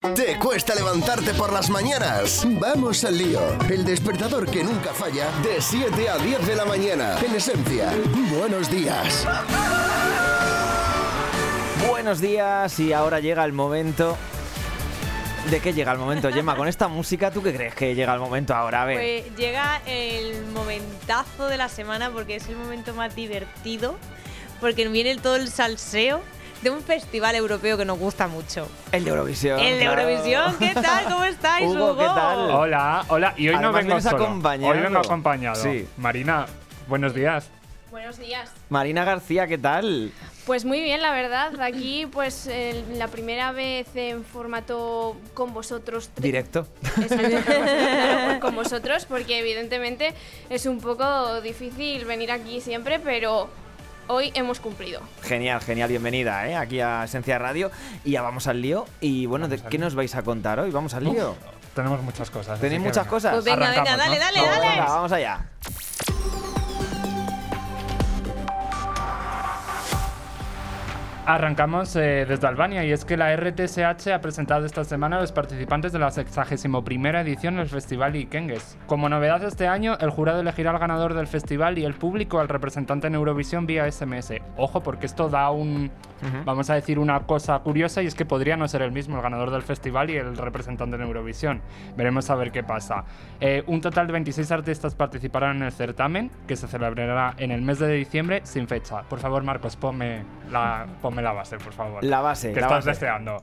¿Te cuesta levantarte por las mañanas? Vamos al lío. El despertador que nunca falla de 7 a 10 de la mañana. En esencia, buenos días. Buenos días y ahora llega el momento. ¿De qué llega el momento, Gemma? Con esta música, ¿tú qué crees que llega el momento ahora? A ver. Pues llega el momentazo de la semana porque es el momento más divertido, porque viene todo el salseo de un festival europeo que nos gusta mucho. el de Eurovisión. El de claro. Eurovisión, ¿qué tal? ¿Cómo estáis, Hugo, Hugo? ¿qué tal? Hola, hola. Y hoy no Además vengo vienes solo. acompañado. Hoy vengo acompañado. Sí. Marina, buenos días. Buenos días. Marina García, ¿qué tal? Pues muy bien, la verdad. Aquí, pues eh, la primera vez en formato con vosotros. Directo. Exacto, con vosotros, porque evidentemente es un poco difícil venir aquí siempre, pero hoy hemos cumplido. Genial, genial, bienvenida ¿eh? aquí a Esencia Radio. Y ya vamos al lío. Y bueno, ¿de qué nos vais a contar hoy? Vamos al lío. Tenemos muchas cosas. ¿Tenéis muchas venga. cosas? Pues venga, venga, dale, ¿no? dale, dale. venga, vamos allá. Arrancamos eh, desde Albania y es que la RTSH ha presentado esta semana a los participantes de la 61 edición del Festival Ikengues. Como novedad este año, el jurado elegirá al ganador del festival y el público al representante en Eurovisión vía SMS. Ojo, porque esto da un, vamos a decir, una cosa curiosa y es que podría no ser el mismo el ganador del festival y el representante en Eurovisión. Veremos a ver qué pasa. Eh, un total de 26 artistas participarán en el certamen, que se celebrará en el mes de diciembre sin fecha. Por favor, Marcos, ponme la, ponme la base, por favor. La base, Que la estás base. deseando.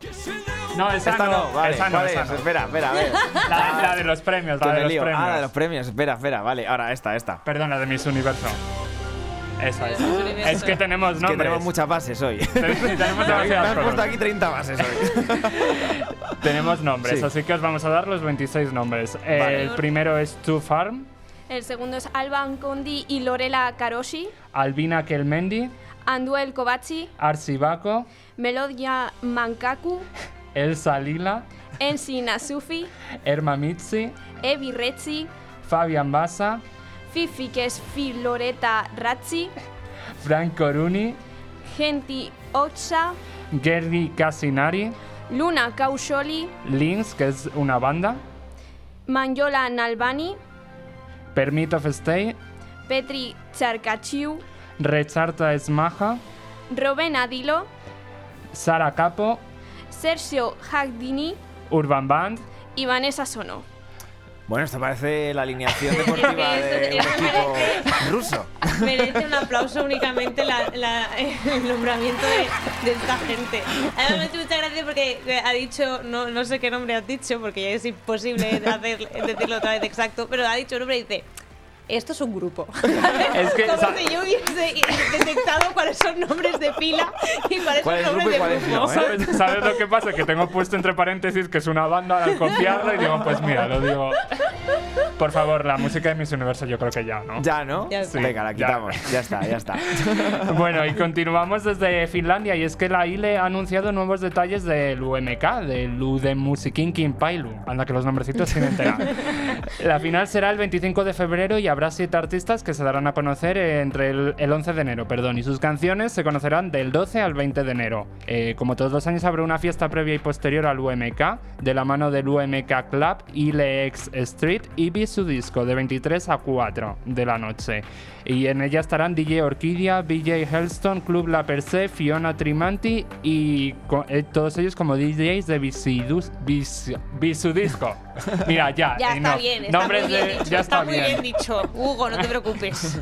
No, esa Esta no, vale. esa no, ¿cuál esa es? no. Espera, espera, a ver. La, la de los premios, la de los lío. premios. Ah, la de los premios. Espera, espera, vale. Ahora esta, esta. Perdón, la de Miss Universo. Esa, esa. Universo. Es que tenemos Es nombres. que tenemos muchas bases hoy. Tenemos Me has puesto aquí 30 bases hoy. Tenemos nombres, Sí. así que os vamos a dar los 26 nombres. Vale. El primero es Two Farm, El segundo es Alba Ancondi y Lorela Karoshi, Albina Kelmendi, Anduel Kovaci, Arsi Bako, Melodia Mankaku, Elsa Lila, Ensi Nasufi, Erma Mitzi, Evi Rezzi, Fabian Bassa, Fifi, que es Filoreta Razzi, Frank Coruni, Genti Ocha, Gergi Casinari, Luna Kausholi, Lins, que es una banda, Manjola Nalbani, Permit of Stay, Petri Charkachiu, Recharta Esmaja, Robin Adilo, Sara Capo, Sergio Hagdini Urban Band, y Vanessa Sono. Bueno, esto parece la alineación deportiva de un equipo ruso. Merece un aplauso únicamente la- la- el nombramiento de, de esta gente. Además, me mucha gracia porque ha dicho, no, no sé qué nombre has dicho, porque ya es imposible hacer, decirlo otra vez exacto, pero ha dicho un nombre y dice. Esto es un grupo. Es que, Como si yo hubiese detectado cuáles son nombres de pila y cuáles ¿Cuál es son grupo nombres cuál de grupo. no, eh? ¿Sabes, sabes lo que pasa? Que tengo puesto entre paréntesis que es una banda al copiarlo y digo, pues mira, lo digo. Por favor, la música de Miss Universo yo creo que ya, ¿no? Ya, ¿no? Ya está. Venga, la Ya. quitamos. Ya está, ya está. Bueno, y continuamos desde Finlandia y es que la ILE ha anunciado nuevos detalles del UMK, del Udemusikinkin Pailu. Anda que los nombrecitos sin enterar. La final será el 25 de febrero y habrá siete artistas que se darán a conocer entre el, el 11 de enero, perdón, y sus canciones se conocerán del 12 al 20 de enero. Eh, como todos los años habrá una fiesta previa y posterior al UMK, de la mano del UMK Club, ILEX Street y vi disco de 23 a 4 de la noche. Y en ella estarán DJ Orquídea, BJ Hellstone, Club La Per Se, Fiona Trimanti y eh, todos ellos como DJs de Visudisco. Mira, ya. Ya está bien, está nombres muy bien de- dicho. ya está, muy bien dicho. Hugo, no te preocupes.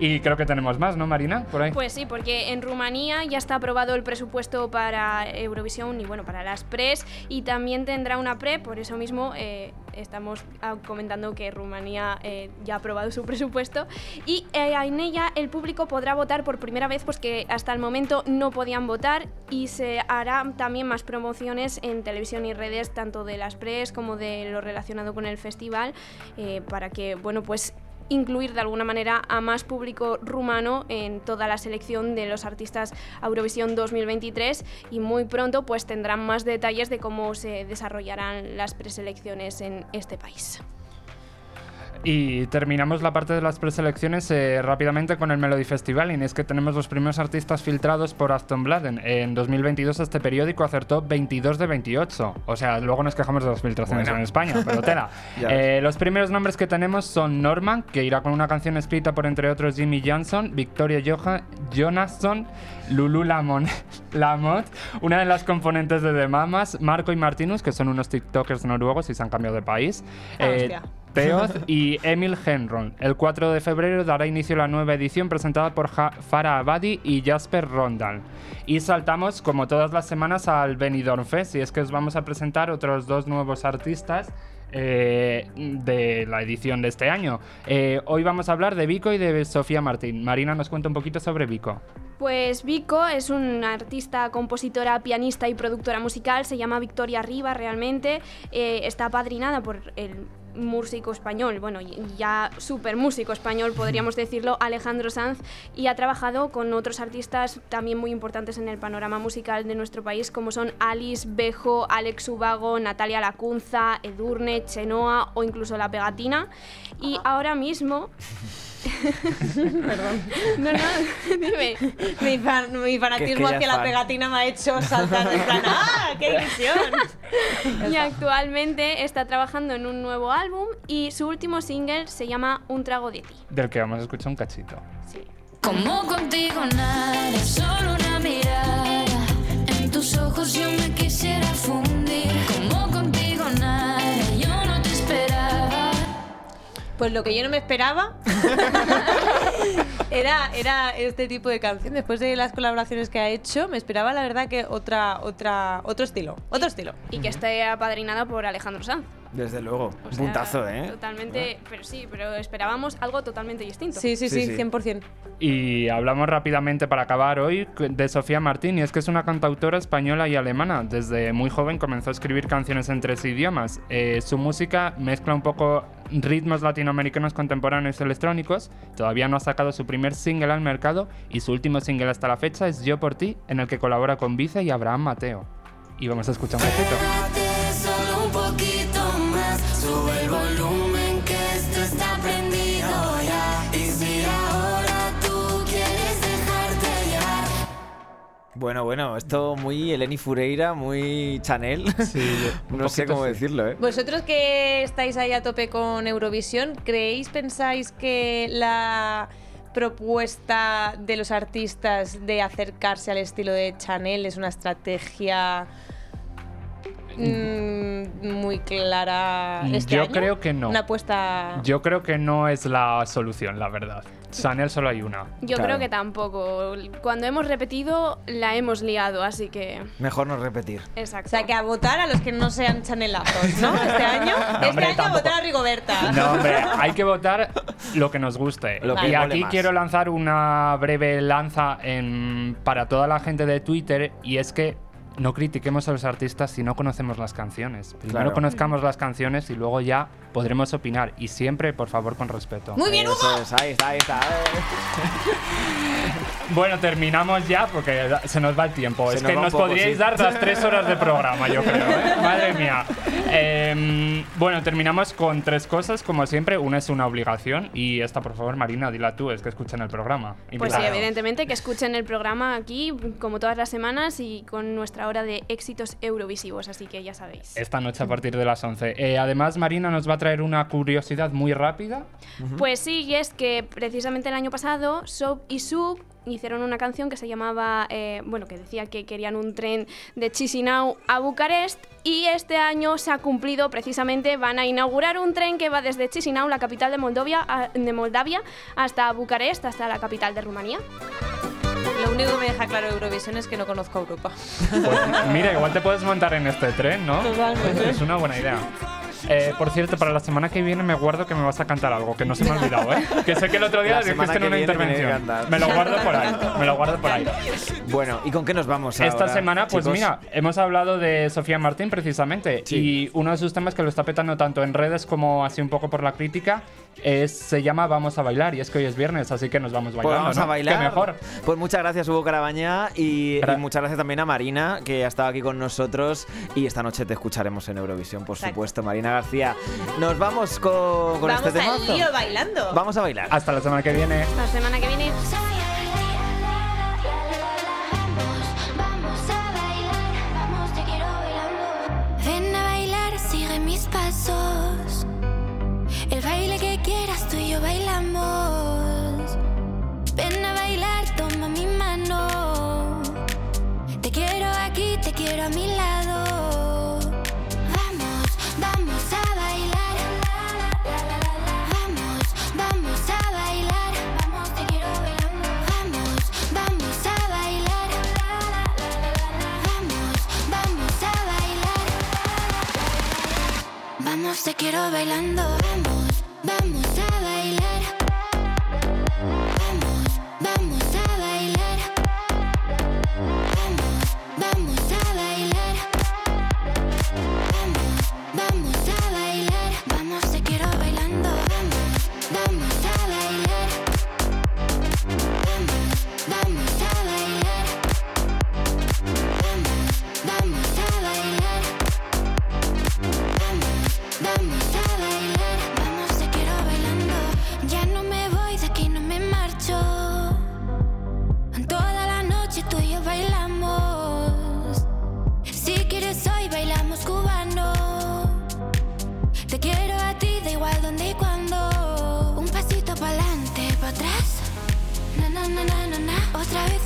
Y creo que tenemos más, ¿no, Marina? Por ahí. Pues sí, porque en Rumanía ya está aprobado el presupuesto para Eurovisión y bueno, para las pres y también tendrá una pre, por eso mismo eh, estamos ah, comentando que Rumanía eh, ya ha aprobado su presupuesto y eh, en ella el público podrá votar por primera vez, pues que hasta el momento no podían votar y se hará también más promociones en televisión y redes, tanto de las pres como de lo relacionado con el festival, eh, para que, bueno, pues incluir de alguna manera a más público rumano en toda la selección de los artistas Eurovisión 2023 y muy pronto pues tendrán más detalles de cómo se desarrollarán las preselecciones en este país. Y terminamos la parte de las preselecciones eh, rápidamente con el Melody Festival. Y es que tenemos los primeros artistas filtrados por Aston Bladen. En 2022 este periódico acertó 22 de 28. O sea, luego nos quejamos de las filtraciones Bueno. en España, pero tela. Eh, los primeros nombres que tenemos son Norman, que irá con una canción escrita por entre otros Jimmy Johnson, Victoria Joha- Jonasson, Lulu Lamon Lamont, una de las componentes de The Mamas, Marco y Martinus, que son unos TikTokers noruegos y se han cambiado de país. Ah, eh, Teoz y Emil Henron. El 4 de febrero dará inicio la nueva edición presentada por Ja- Farah Abadi y Jasper Rondal. Y saltamos, como todas las semanas, al Benidorm Fest. Y es que os vamos a presentar otros dos nuevos artistas eh, de la edición de este año. Eh, hoy vamos a hablar de Vico y de Sofía Martín. Marina nos cuenta un poquito sobre Vico. Pues Vico es una artista, compositora, pianista y productora musical. Se llama Victoria Riva realmente. Eh, está apadrinada por el músico español, bueno, ya súper músico español podríamos decirlo, Alejandro Sanz, y ha trabajado con otros artistas también muy importantes en el panorama musical de nuestro país, como son Alice, Bejo, Alex Ubago, Natalia Lacunza, Edurne, Chenoa o incluso La Pegatina. Y ahora mismo... Perdón. No, no, dime. Mi, fan- mi fanatismo ella hacia es la fan. pegatina me ha hecho saltar en plan ¡Ah! ¡Qué ilusión! Y actualmente está trabajando en un nuevo álbum y su último single se llama Un trago de ti. Del que vamos a escuchar un cachito. Sí. Como contigo nada, solo una mirada. En tus ojos yo me quisiera fundir. Pues lo que yo no me esperaba era, era este tipo de canción. Después de las colaboraciones que ha hecho, me esperaba la verdad que otra, otra, otro estilo. Otro estilo. Y que esté apadrinada por Alejandro Sanz. Desde luego. O Un sea, puntazo, ¿eh? Totalmente, pero sí, pero esperábamos algo totalmente distinto. Sí, sí, Sí, sí, sí. 100%. Y hablamos rápidamente para acabar hoy de Sofía Martín, y es que es una cantautora española y alemana. Desde muy joven comenzó a escribir canciones en tres idiomas. Eh, su música mezcla un poco ritmos latinoamericanos contemporáneos y electrónicos. Todavía no ha sacado su primer single al mercado y su último single hasta la fecha es Yo por ti, en el que colabora con Vice y Abraham Mateo. Y vamos a escuchar un poquito. Bueno, bueno, esto muy Eleni Fureira, muy Chanel. no sé cómo sí. decirlo, ¿eh? Vosotros que estáis ahí a tope con Eurovisión, ¿creéis, pensáis que la propuesta de los artistas de acercarse al estilo de Chanel es una estrategia mm, muy clara este Yo año? creo que no. Una apuesta... Yo creo que no es la solución, la verdad. Chanel solo hay una. Yo Claro. creo que tampoco. Cuando hemos repetido, la hemos liado, así que. Mejor no repetir. Exacto. O sea, que a votar a los que no sean chanelazos, ¿no? Este año. este hombre, año a tampoco. votar a Rigoberta. No, hombre, hay que votar lo que nos guste. Lo que y aquí más. quiero lanzar una breve lanza en- para toda la gente de Twitter y es que no critiquemos a los artistas si no conocemos las canciones. Primero Claro. conozcamos las canciones y luego ya podremos opinar. Y siempre, por favor, con respeto. Muy bien, Hugo. Eso es, ahí está, ahí está. Bueno, terminamos ya porque se nos va el tiempo. Se es nos que nos poco, podríais sí. dar las tres horas de programa, yo creo. ¿eh? Madre mía. Em, bueno, terminamos con tres cosas, como siempre. Una es una obligación y esta, por favor, Marina, dila tú, es que escuchan el programa. Pues sí, Invitado. evidentemente que escuchen el programa aquí, como todas las semanas, y con nuestra hora de éxitos eurovisivos, así que ya sabéis. Esta noche a partir de las 11. Eh, además, Marina nos va a traer una curiosidad muy rápida. Pues sí, y es que precisamente el año pasado Soap y Sub hicieron una canción que se llamaba, eh, bueno, que decía que querían un tren de Chisinau a Bucarest y este año se ha cumplido precisamente, van a inaugurar un tren que va desde Chisinau, la capital de Moldovia, a- de Moldavia, hasta Bucarest, hasta la capital de Rumanía. Lo único que me deja claro Eurovisión es que no conozco a Europa. Pues, mira, igual te puedes montar en este tren, ¿no? Totalmente. Es una buena idea. Eh, por cierto, para la semana que viene me guardo que me vas a cantar algo, que no se me ha olvidado, ¿eh? Que sé que el otro día dijiste en una intervención. Me lo guardo por ahí, me lo guardo por ahí. Bueno, ¿y con qué nos vamos Esta ahora, semana, pues chicos? mira, hemos hablado de Sofía Martín precisamente. Sí. Y uno de sus temas que lo está petando tanto en redes como así un poco por la crítica es- se llama Vamos a bailar y es que hoy es viernes, así que nos vamos Pues bailando. vamos ¿no? a bailar. Qué mejor. Pues muchas gracias, Hugo Carabañá. Y, muchas gracias también a Marina, que ha estado aquí con nosotros. Y esta noche te escucharemos en Eurovisión, por Exacto. supuesto. Marina García. Nos vamos con, con Vamos este temazo. lío bailando. Vamos a bailar. Hasta la semana que viene. La semana que viene. Vamos, te quiero bailando. Vamos, vamos a bailar.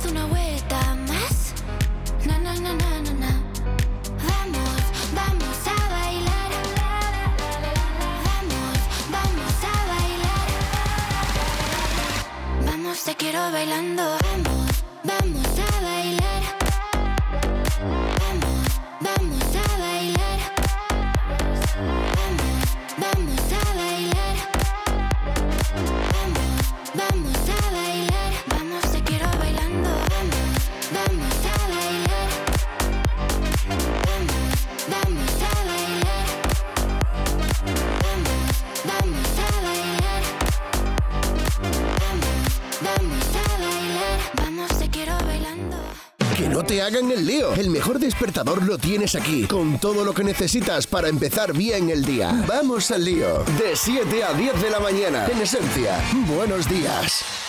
Una vuelta más. Na na na na na na. Vamos, vamos a bailar. Vamos, vamos a bailar. Vamos, te quiero bailando. Hagan el lío. El mejor despertador lo tienes aquí, con todo lo que necesitas para empezar bien el día. Vamos al lío. De 7 a 10 de la mañana. En esencia, buenos días.